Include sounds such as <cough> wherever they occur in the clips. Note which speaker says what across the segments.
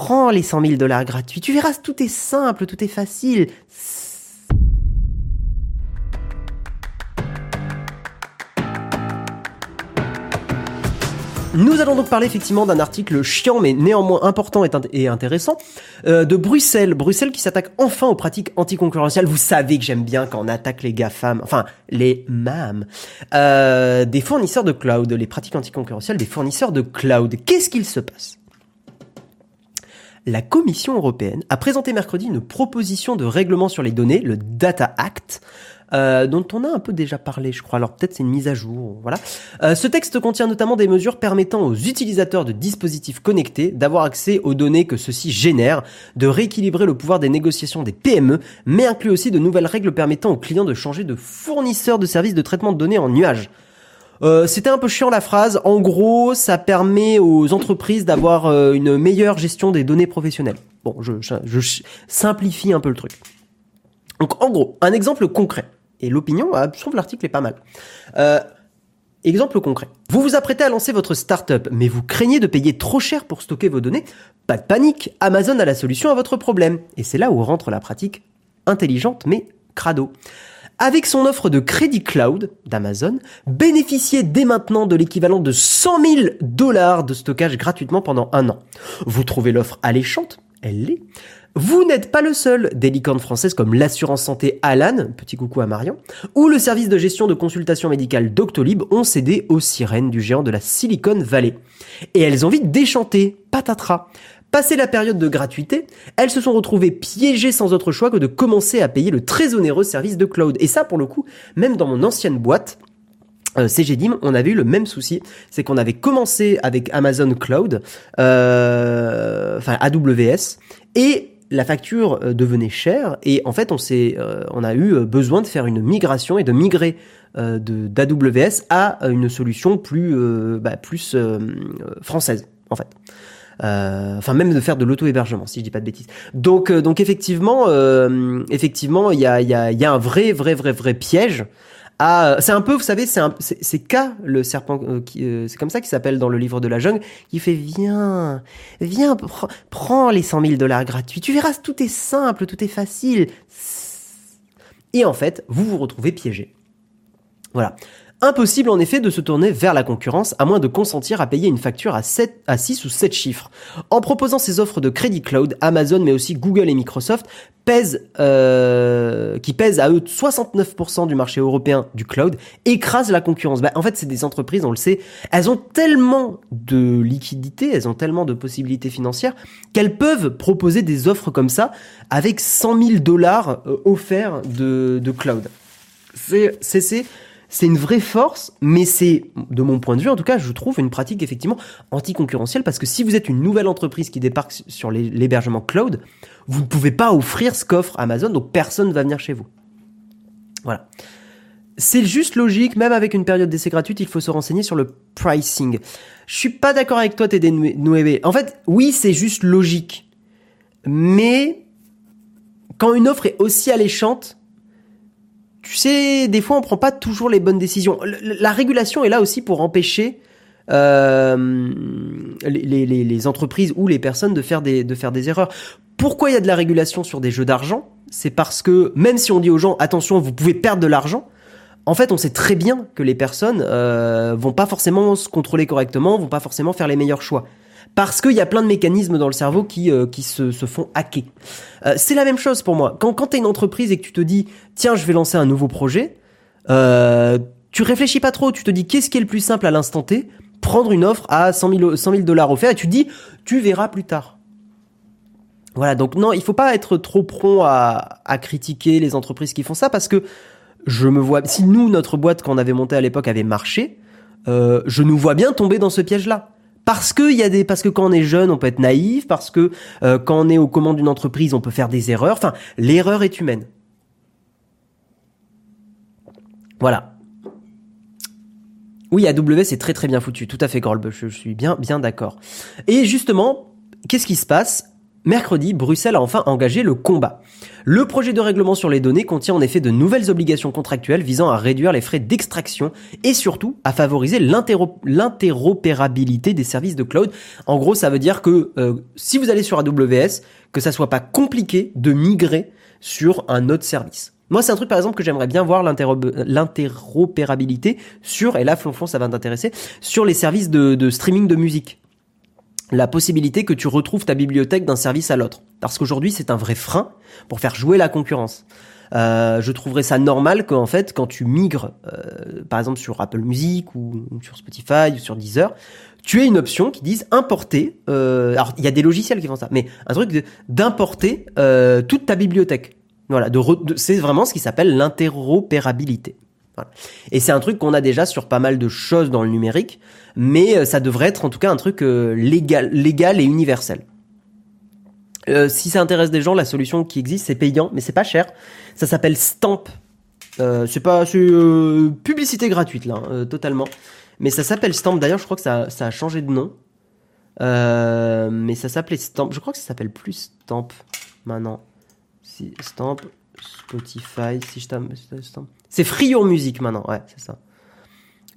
Speaker 1: prends les 100 000 dollars gratuits. Tu verras, tout est simple, tout est facile. Nous allons donc parler effectivement d'un article chiant mais néanmoins important et, intéressant euh, de Bruxelles. Bruxelles qui s'attaque enfin aux pratiques anticoncurrentielles. Vous savez que j'aime bien quand on attaque les GAFAM, enfin les MAM, euh, des fournisseurs de cloud, les pratiques anticoncurrentielles des fournisseurs de cloud. Qu'est-ce qu'il se passe? La Commission européenne a présenté mercredi une proposition de règlement sur les données, le Data Act, euh, dont on a un peu déjà parlé, je crois. Alors peut-être c'est une mise à jour, voilà. Euh, ce texte contient notamment des mesures permettant aux utilisateurs de dispositifs connectés d'avoir accès aux données que ceux-ci génèrent, de rééquilibrer le pouvoir des négociations des PME, mais inclut aussi de nouvelles règles permettant aux clients de changer de fournisseur de services de traitement de données en nuage. Euh, C'était un peu chiant la phrase. En gros, ça permet aux entreprises d'avoir euh, une meilleure gestion des données professionnelles. Bon, je, simplifie un peu le truc. Donc en gros, un exemple concret et l'opinion, ah, je trouve l'article est pas mal. Euh, exemple concret. Vous vous apprêtez à lancer votre startup, mais vous craignez de payer trop cher pour stocker vos données Pas de panique, Amazon a la solution à votre problème. Et c'est là où rentre la pratique intelligente mais crado. Avec son offre de crédit cloud d'Amazon, bénéficiez dès maintenant de l'équivalent de 100 000 dollars de stockage gratuitement pendant un an. Vous trouvez l'offre alléchante Elle l'est. Vous n'êtes pas le seul. Des licornes françaises comme l'assurance santé Alan, petit coucou à Marion, ou le service de gestion de consultation médicale Doctolib ont cédé aux sirènes du géant de la Silicon Valley. Et elles ont vite déchanté, patatras. Passé la période de gratuité, elles se sont retrouvées piégées sans autre choix que de commencer à payer le très onéreux service de cloud. Et ça, pour le coup, même dans mon ancienne boîte, euh, CGDIM, on avait eu le même souci, c'est qu'on avait commencé avec Amazon Cloud, euh, enfin AWS, et la facture euh, devenait chère et en fait on on a eu besoin de faire une migration et de migrer d'AWS à une solution plus bah, plus française en fait. Enfin même de faire de l'auto-hébergement si je dis pas de bêtises. Donc donc effectivement effectivement il y a y a y a un vrai vrai vrai vrai piège c'est un peu, vous savez, c'est c'est K le serpent, euh, euh, c'est comme ça qu'il s'appelle dans le livre de la jungle, qui fait viens, viens, prends les 100 000 dollars gratuits, tu verras, tout est simple, tout est facile. Et en fait, vous vous retrouvez piégé. Voilà. Impossible en effet de se tourner vers la concurrence à moins de consentir à payer une facture à, 7, à 6 ou 7 chiffres. En proposant ces offres de crédit cloud, Amazon mais aussi Google et Microsoft pèsent, euh, qui pèsent à eux 69% du marché européen du cloud, écrasent la concurrence. Bah, en fait, c'est des entreprises, on le sait, elles ont tellement de liquidités, elles ont tellement de possibilités financières qu'elles peuvent proposer des offres comme ça avec 100 000 dollars euh, offerts de, de cloud. C'est, c'est, une vraie force, mais c'est, de mon point de vue en tout cas, je trouve une pratique effectivement anticoncurrentielle parce que si vous êtes une nouvelle entreprise qui débarque sur l'hébergement cloud, vous ne pouvez pas offrir ce qu'offre Amazon, donc personne ne va venir chez vous. Voilà. C'est juste logique, même avec une période d'essai gratuite, il faut se renseigner sur le pricing. Je suis pas d'accord avec toi, TD Nueve. En fait, oui, c'est juste logique. Mais, quand une offre est aussi alléchante, tu sais, des fois, on prend pas toujours les bonnes décisions. La régulation est là aussi pour empêcher euh, les, entreprises ou les personnes de faire des, de faire des erreurs. Pourquoi il y a de la régulation sur des jeux d'argent? C'est parce que même si on dit aux gens attention, vous pouvez perdre de l'argent, en fait, on sait très bien que les personnes euh, vont pas forcément se contrôler correctement, vont pas forcément faire les meilleurs choix parce qu'il y a plein de mécanismes dans le cerveau qui, euh, qui se, se, font hacker. Euh, c'est la même chose pour moi. Quand, quand tu une entreprise et que tu te dis, tiens, je vais lancer un nouveau projet, euh, tu réfléchis pas trop, tu te dis, qu'est-ce qui est le plus simple à l'instant T? Prendre une offre à 100 000, 100 000 dollars offert et tu dis, tu verras plus tard. Voilà, donc non, il faut pas être trop prompt à, à critiquer les entreprises qui font ça parce que je me vois, si nous, notre boîte qu'on avait montée à l'époque avait marché, je nous vois bien tomber dans ce piège-là parce que y a des parce que quand on est jeune on peut être naïf parce que euh, quand on est aux commandes d'une entreprise on peut faire des erreurs. Enfin l'erreur est humaine. Voilà. Oui AW c'est très très bien foutu. Tout à fait Gorlb je, suis bien bien d'accord. Et justement qu'est-ce qui se passe? Mercredi, Bruxelles a enfin engagé le combat. Le projet de règlement sur les données contient en effet de nouvelles obligations contractuelles visant à réduire les frais d'extraction et surtout à favoriser l'interopérabilité des services de cloud. En gros, ça veut dire que euh, si vous allez sur AWS, que ça soit pas compliqué de migrer sur un autre service. Moi, c'est un truc, par exemple, que j'aimerais bien voir l'interopérabilité sur, et là, Flonflon, ça va t'intéresser, sur les services de, de streaming de musique la possibilité que tu retrouves ta bibliothèque d'un service à l'autre. Parce qu'aujourd'hui, c'est un vrai frein pour faire jouer la concurrence. Euh, je trouverais ça normal qu'en fait, quand tu migres, euh, par exemple sur Apple Music ou, sur Spotify ou sur Deezer, tu aies une option qui dise importer. Euh, alors, il y a des logiciels qui font ça, mais un truc d'importer euh, toute ta bibliothèque. Voilà, c'est vraiment ce qui s'appelle l'interopérabilité. Et c'est un truc qu'on a déjà sur pas mal de choses dans le numérique, mais euh, ça devrait être en tout cas un truc euh, légal, et universel. Euh, si ça intéresse des gens, la solution qui existe, c'est payant, mais c'est pas cher. Ça s'appelle Stamp. c'est pas c'est publicité gratuite là, totalement. Mais ça s'appelle Stamp. D'ailleurs, je crois que ça, a changé de nom. mais ça s'appelait Stamp. Je crois que ça s'appelle plus Stamp maintenant. Stamp, Spotify, si je Stamp. C'est Your Music maintenant, ouais, c'est ça.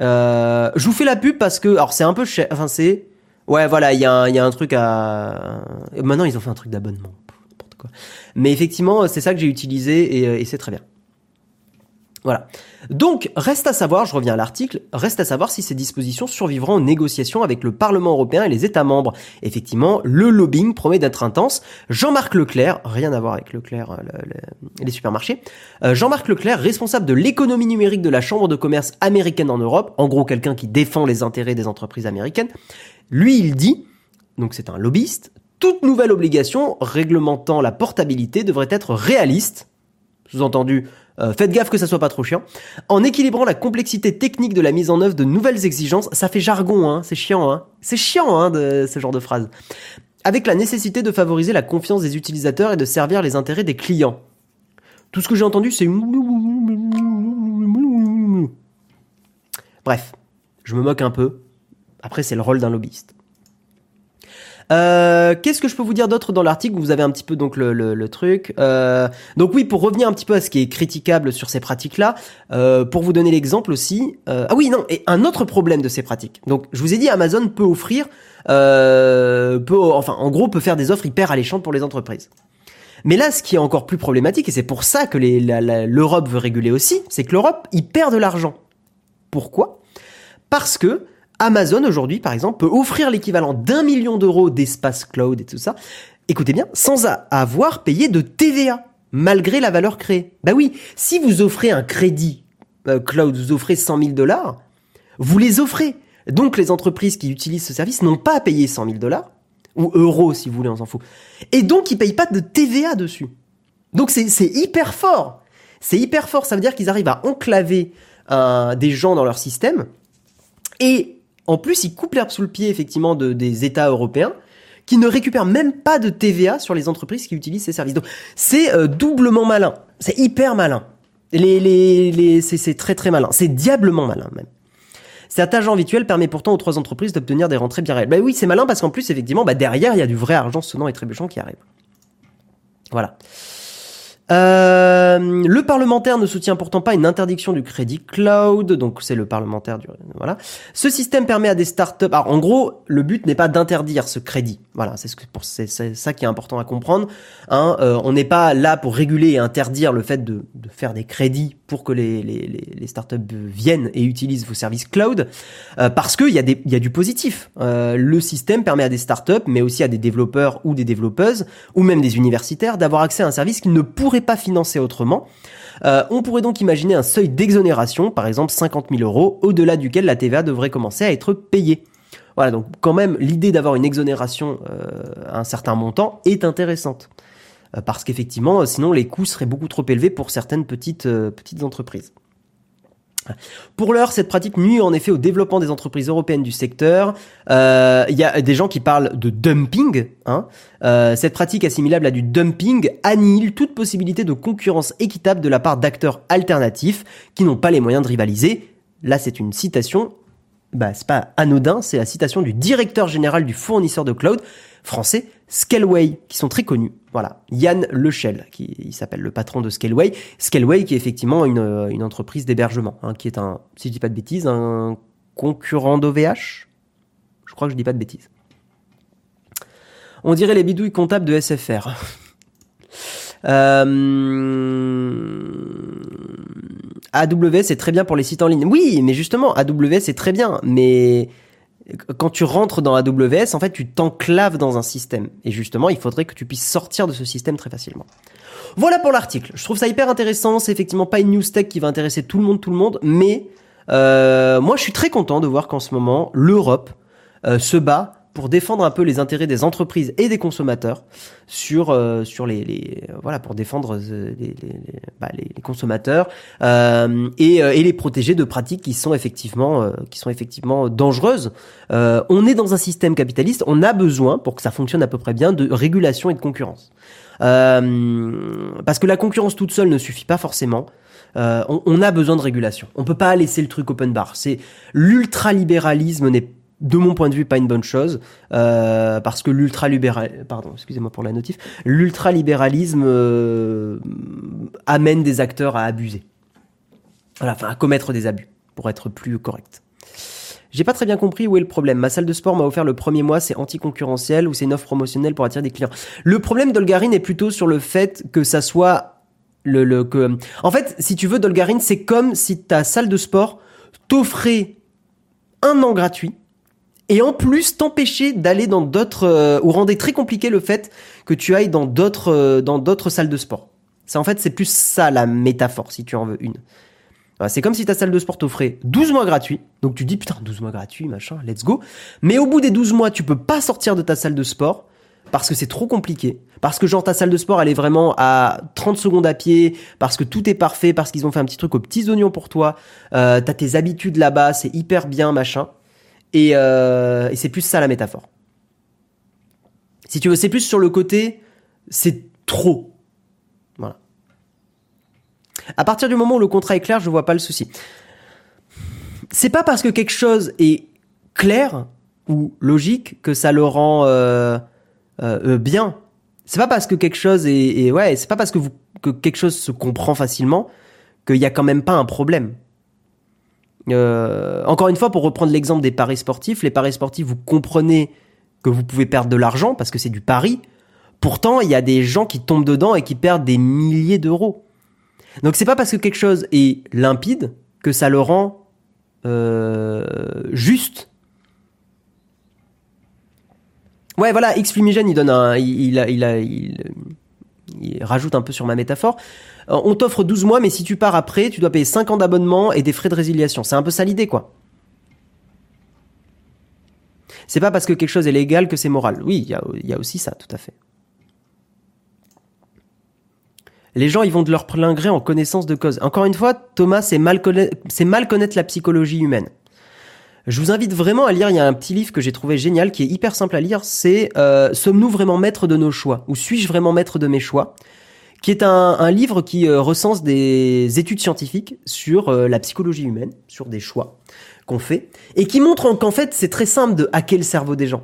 Speaker 1: Euh, je vous fais la pub parce que, alors c'est un peu cher, enfin c'est, ouais voilà, il y, a un, y a un truc à, maintenant ils ont fait un truc d'abonnement, n'importe quoi. Mais effectivement, c'est ça que j'ai utilisé et, et c'est très bien. Voilà. Donc, reste à savoir, je reviens à l'article, reste à savoir si ces dispositions survivront aux négociations avec le Parlement européen et les États membres. Effectivement, le lobbying promet d'être intense. Jean-Marc Leclerc, rien à voir avec Leclerc, euh, les supermarchés, euh, Jean-Marc Leclerc, responsable de l'économie numérique de la Chambre de commerce américaine en Europe, en gros quelqu'un qui défend les intérêts des entreprises américaines, lui il dit, donc c'est un lobbyiste, toute nouvelle obligation réglementant la portabilité devrait être réaliste, sous-entendu euh, faites gaffe que ça soit pas trop chiant. En équilibrant la complexité technique de la mise en œuvre de nouvelles exigences, ça fait jargon, hein, c'est chiant, hein. C'est chiant, hein, de ce genre de phrase. Avec la nécessité de favoriser la confiance des utilisateurs et de servir les intérêts des clients. Tout ce que j'ai entendu, c'est... Bref, je me moque un peu. Après, c'est le rôle d'un lobbyiste. Euh, Qu'est-ce que je peux vous dire d'autre dans l'article? Vous avez un petit peu donc le, le, le truc. Euh, donc oui, pour revenir un petit peu à ce qui est critiquable sur ces pratiques-là, euh, pour vous donner l'exemple aussi. Euh, ah oui, non, et un autre problème de ces pratiques. Donc je vous ai dit, Amazon peut offrir, euh, peut, enfin en gros, peut faire des offres hyper alléchantes pour les entreprises. Mais là, ce qui est encore plus problématique, et c'est pour ça que l'Europe veut réguler aussi, c'est que l'Europe, il perd de l'argent. Pourquoi? Parce que Amazon aujourd'hui, par exemple, peut offrir l'équivalent d'un million d'euros d'espace cloud et tout ça. Écoutez bien, sans avoir payé de TVA, malgré la valeur créée. Bah oui, si vous offrez un crédit euh, cloud, vous offrez 100 000 dollars, vous les offrez. Donc les entreprises qui utilisent ce service n'ont pas à payer 100 000 dollars, ou euros si vous voulez, on s'en fout. Et donc ils payent pas de TVA dessus. Donc c'est hyper fort. C'est hyper fort, ça veut dire qu'ils arrivent à enclaver euh, des gens dans leur système et en plus, ils coupent l'herbe sous le pied, effectivement, de, des États européens qui ne récupèrent même pas de TVA sur les entreprises qui utilisent ces services. Donc, c'est euh, doublement malin. C'est hyper malin. Les, les, les, c'est très très malin. C'est diablement malin, même. Cet agent virtuel permet pourtant aux trois entreprises d'obtenir des rentrées bien réelles. Bah oui, c'est malin parce qu'en plus, effectivement, bah derrière, il y a du vrai argent sonnant et trébuchant qui arrive. Voilà. Euh, le parlementaire ne soutient pourtant pas une interdiction du crédit cloud, donc c'est le parlementaire du voilà. Ce système permet à des startups. Alors en gros, le but n'est pas d'interdire ce crédit. Voilà, c'est ce que c'est ça qui est important à comprendre. Hein, euh, on n'est pas là pour réguler et interdire le fait de, de faire des crédits pour que les, les, les, startups viennent et utilisent vos services cloud, euh, parce qu'il y a des il y a du positif. Euh, le système permet à des startups, mais aussi à des développeurs ou des développeuses ou même des universitaires d'avoir accès à un service qu'ils ne pourraient pas financer autrement. Euh, on pourrait donc imaginer un seuil d'exonération, par exemple 50 000 euros, au-delà duquel la TVA devrait commencer à être payée. Voilà, donc quand même, l'idée d'avoir une exonération euh, à un certain montant est intéressante. Euh, parce qu'effectivement, sinon les coûts seraient beaucoup trop élevés pour certaines petites, petites entreprises. Pour l'heure, cette pratique nuit en effet au développement des entreprises européennes du secteur. Euh, il y a des gens qui parlent de dumping. Hein. Euh, cette pratique assimilable à du dumping annihile toute possibilité de concurrence équitable de la part d'acteurs alternatifs qui n'ont pas les moyens de rivaliser. Là, c'est une citation. Bah, c'est pas anodin, c'est la citation du directeur général du fournisseur de cloud français, Scaleway, qui sont très connus. Voilà, Yann Lechel, qui s'appelle le patron de Scaleway. Scaleway, qui est effectivement une, une entreprise d'hébergement, hein, qui est un, si je dis pas de bêtises, un concurrent d'OVH. Je crois que je dis pas de bêtises. On dirait les bidouilles comptables de SFR. <laughs> Euh... AWS c'est très bien pour les sites en ligne. Oui, mais justement, AWS c'est très bien, mais quand tu rentres dans AWS, en fait, tu t'enclaves dans un système. Et justement, il faudrait que tu puisses sortir de ce système très facilement. Voilà pour l'article. Je trouve ça hyper intéressant. C'est effectivement pas une news tech qui va intéresser tout le monde, tout le monde, mais euh, moi, je suis très content de voir qu'en ce moment, l'Europe euh, se bat pour défendre un peu les intérêts des entreprises et des consommateurs sur euh, sur les, les voilà pour défendre les, les, bah, les, consommateurs euh, et, et les protéger de pratiques qui sont effectivement qui sont effectivement dangereuses. on est dans un système capitaliste, on a besoin pour que ça fonctionne à peu près bien de régulation et de concurrence. parce que la concurrence toute seule ne suffit pas forcément. Euh, on, on, a besoin de régulation. On peut pas laisser le truc open bar. C'est l'ultralibéralisme n'est de mon point de vue pas une bonne chose euh, parce que l'ultralibéral pardon excusez-moi pour la notif l'ultralibéralisme euh, amène des acteurs à abuser voilà enfin à commettre des abus pour être plus correct j'ai pas très bien compris où est le problème. Ma salle de sport m'a offert le premier mois, c'est anticoncurrentiel ou c'est une offre promotionnelle pour attirer des clients. Le problème d'Olgarine est plutôt sur le fait que ça soit le, le que en fait si tu veux Dolgarine c'est comme si ta salle de sport t'offrait un an gratuit et en plus t'empêcher d'aller dans d'autres euh, ou rendait très compliqué le fait que tu ailles dans d'autres euh, dans d'autres salles de sport. C'est en fait c'est plus ça la métaphore si tu en veux une. C'est comme si ta salle de sport t'offrait 12 mois gratuits. Donc tu dis putain 12 mois gratuits, machin, let's go. Mais au bout des 12 mois, tu peux pas sortir de ta salle de sport parce que c'est trop compliqué, parce que genre ta salle de sport elle est vraiment à 30 secondes à pied, parce que tout est parfait, parce qu'ils ont fait un petit truc aux petits oignons pour toi, euh, t'as tes habitudes là-bas, c'est hyper bien, machin. Et, euh, et c'est plus ça la métaphore. Si tu veux, c'est plus sur le côté, c'est trop. Voilà. À partir du moment où le contrat est clair, je vois pas le souci. C'est pas parce que quelque chose est clair ou logique que ça le rend euh, euh, euh, bien. C'est pas parce que quelque chose est, ouais, c'est pas parce que vous que quelque chose se comprend facilement qu'il y a quand même pas un problème. Euh, encore une fois, pour reprendre l'exemple des paris sportifs, les paris sportifs, vous comprenez que vous pouvez perdre de l'argent parce que c'est du pari. Pourtant, il y a des gens qui tombent dedans et qui perdent des milliers d'euros. Donc c'est pas parce que quelque chose est limpide que ça le rend euh, juste. Ouais, voilà, X Fumigène, il donne un, il, il, il, il, rajoute un peu sur ma métaphore. Euh, on t'offre 12 mois, mais si tu pars après, tu dois payer 5 ans d'abonnement et des frais de résiliation. C'est un peu ça l'idée, quoi. C'est pas parce que quelque chose est légal que c'est moral. Oui, il y, a, aussi ça, tout à fait. Les gens, ils vont de leur plein gré en connaissance de cause. Encore une fois, Thomas, c'est mal, mal connaître la psychologie humaine. Je vous invite vraiment à lire, il y a un petit livre que j'ai trouvé génial, qui est hyper simple à lire, c'est euh, Sommes-nous vraiment maîtres de nos choix? Ou suis-je vraiment maître de mes choix? Qui est un, livre qui euh, recense des études scientifiques sur euh, la psychologie humaine, sur des choix qu'on fait, et qui montre qu'en fait c'est très simple de hacker le cerveau des gens.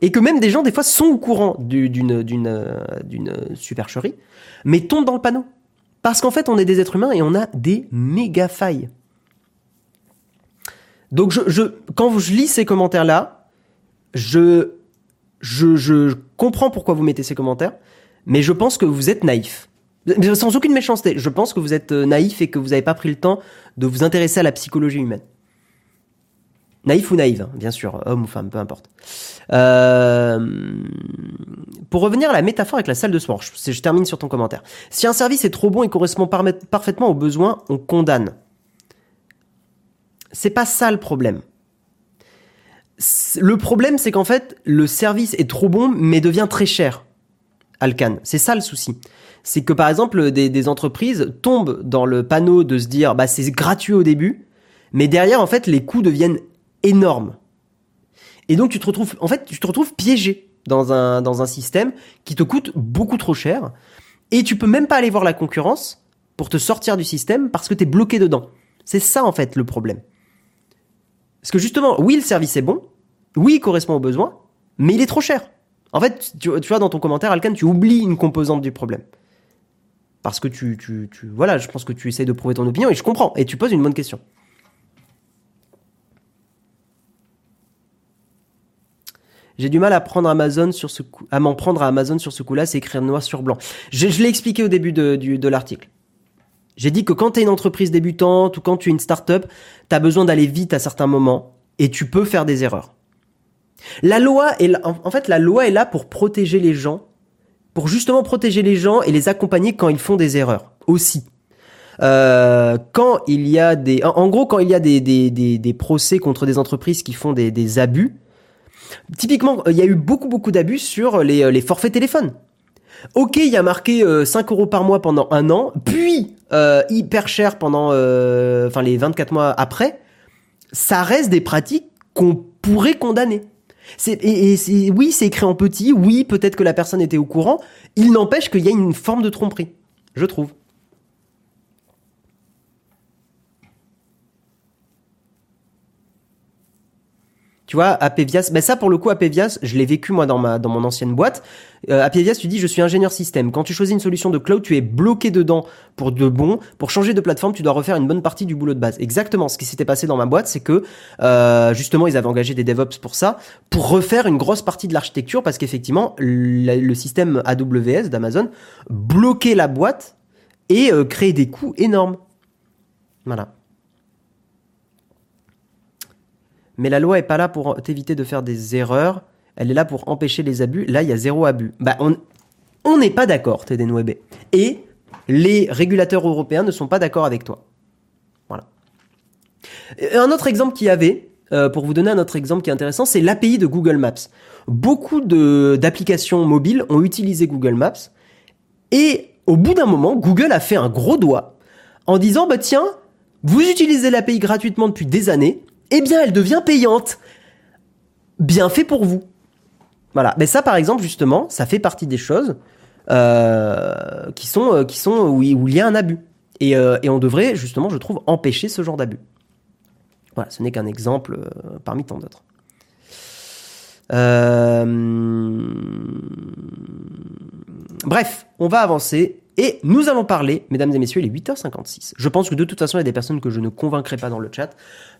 Speaker 1: Et que même des gens des fois sont au courant d'une d'une euh, d'une supercherie, mais tombent dans le panneau. Parce qu'en fait on est des êtres humains et on a des méga failles. Donc je, je quand je lis ces commentaires là, je, je je comprends pourquoi vous mettez ces commentaires, mais je pense que vous êtes naïf. Sans aucune méchanceté, je pense que vous êtes euh, naïf et que vous n'avez pas pris le temps de vous intéresser à la psychologie humaine. Naïf ou naïve, hein, bien sûr, homme ou femme, peu importe. Euh... Pour revenir à la métaphore avec la salle de sport, je, je, termine sur ton commentaire. Si un service est trop bon et correspond parfaitement aux besoins, on condamne. C'est pas ça le problème. Le problème, c'est qu'en fait, le service est trop bon, mais devient très cher. Alcan, c'est ça le souci c'est que par exemple des, entreprises tombent dans le panneau de se dire bah c'est gratuit au début, mais derrière en fait les coûts deviennent énormes. Et donc tu te retrouves en fait tu te retrouves piégé dans un dans un système qui te coûte beaucoup trop cher et tu peux même pas aller voir la concurrence pour te sortir du système parce que tu es bloqué dedans. C'est ça en fait le problème. Parce que justement, oui, le service est bon, oui, il correspond aux besoins, mais il est trop cher. En fait, tu, vois, dans ton commentaire, Alcan, tu oublies une composante du problème. Parce que tu, tu, tu, voilà, je pense que tu essayes de prouver ton opinion et je comprends. Et tu poses une bonne question. J'ai du mal à prendre Amazon sur ce coup, à m'en prendre à Amazon sur ce coup-là, c'est écrire noir sur blanc. Je, l'ai expliqué au début de, de l'article. J'ai dit que quand tu es une entreprise débutante ou quand tu es une start-up, tu as besoin d'aller vite à certains moments et tu peux faire des erreurs. La loi est là- en fait la loi est là pour protéger les gens, pour justement protéger les gens et les accompagner quand ils font des erreurs aussi. Euh, quand il y a des, en, gros, quand il y a des, procès contre des entreprises qui font des, abus, typiquement, euh, il y a eu beaucoup beaucoup d'abus sur les, euh, forfaits téléphones. Ok, il y a marqué euh, 5 euros par mois pendant un an, puis hyper cher pendant, les 24 mois après. Ça reste des pratiques qu'on pourrait condamner. Et, et oui, c'est écrit en petit. Oui, peut-être que la personne était au courant. Il n'empêche qu'il y a une forme de tromperie, je trouve. Tu vois, Apevias, ben ça pour le coup, Apevias, je l'ai vécu moi dans ma dans mon ancienne boîte. Euh, Apevias, tu dis, je suis ingénieur système. Quand tu choisis une solution de cloud, tu es bloqué dedans pour de bon. Pour changer de plateforme, tu dois refaire une bonne partie du boulot de base. Exactement. Ce qui s'était passé dans ma boîte, c'est que euh, justement, ils avaient engagé des DevOps pour ça, pour refaire une grosse partie de l'architecture, parce qu'effectivement, le, le système AWS d'Amazon bloquait la boîte et euh, créait des coûts énormes. Voilà. Mais la loi est pas là pour t'éviter de faire des erreurs. Elle est là pour empêcher les abus. Là, il y a zéro abus. Bah, on n'est pas d'accord, Teden Webe. Et les régulateurs européens ne sont pas d'accord avec toi. Voilà. Et Un autre exemple qu'il y avait, euh, pour vous donner un autre exemple qui est intéressant, c'est l'API de Google Maps. Beaucoup d'applications mobiles ont utilisé Google Maps et au bout d'un moment, Google a fait un gros doigt en disant bah tiens, vous utilisez l'API gratuitement depuis des années, eh bien elle devient payante. Bien fait pour vous. Voilà. Mais ça, par exemple, justement, ça fait partie des choses euh, qui sont euh, qui sont où il, où il y a un abus. Et, euh, on devrait justement, je trouve, empêcher ce genre d'abus. Voilà, ce n'est qu'un exemple euh, parmi tant d'autres. Euh, Bref, on va avancer et nous allons parler, mesdames et messieurs, il est 8h56. Je pense que de toute façon, il y a des personnes que je ne convaincrai pas dans le chat,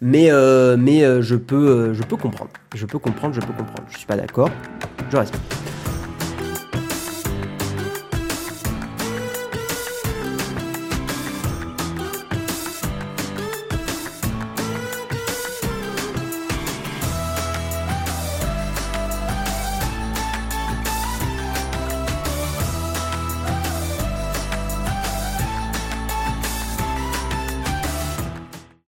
Speaker 1: mais, euh, euh, je, peux, euh, je peux comprendre. Je peux comprendre, je peux comprendre. Je suis pas d'accord, je respecte.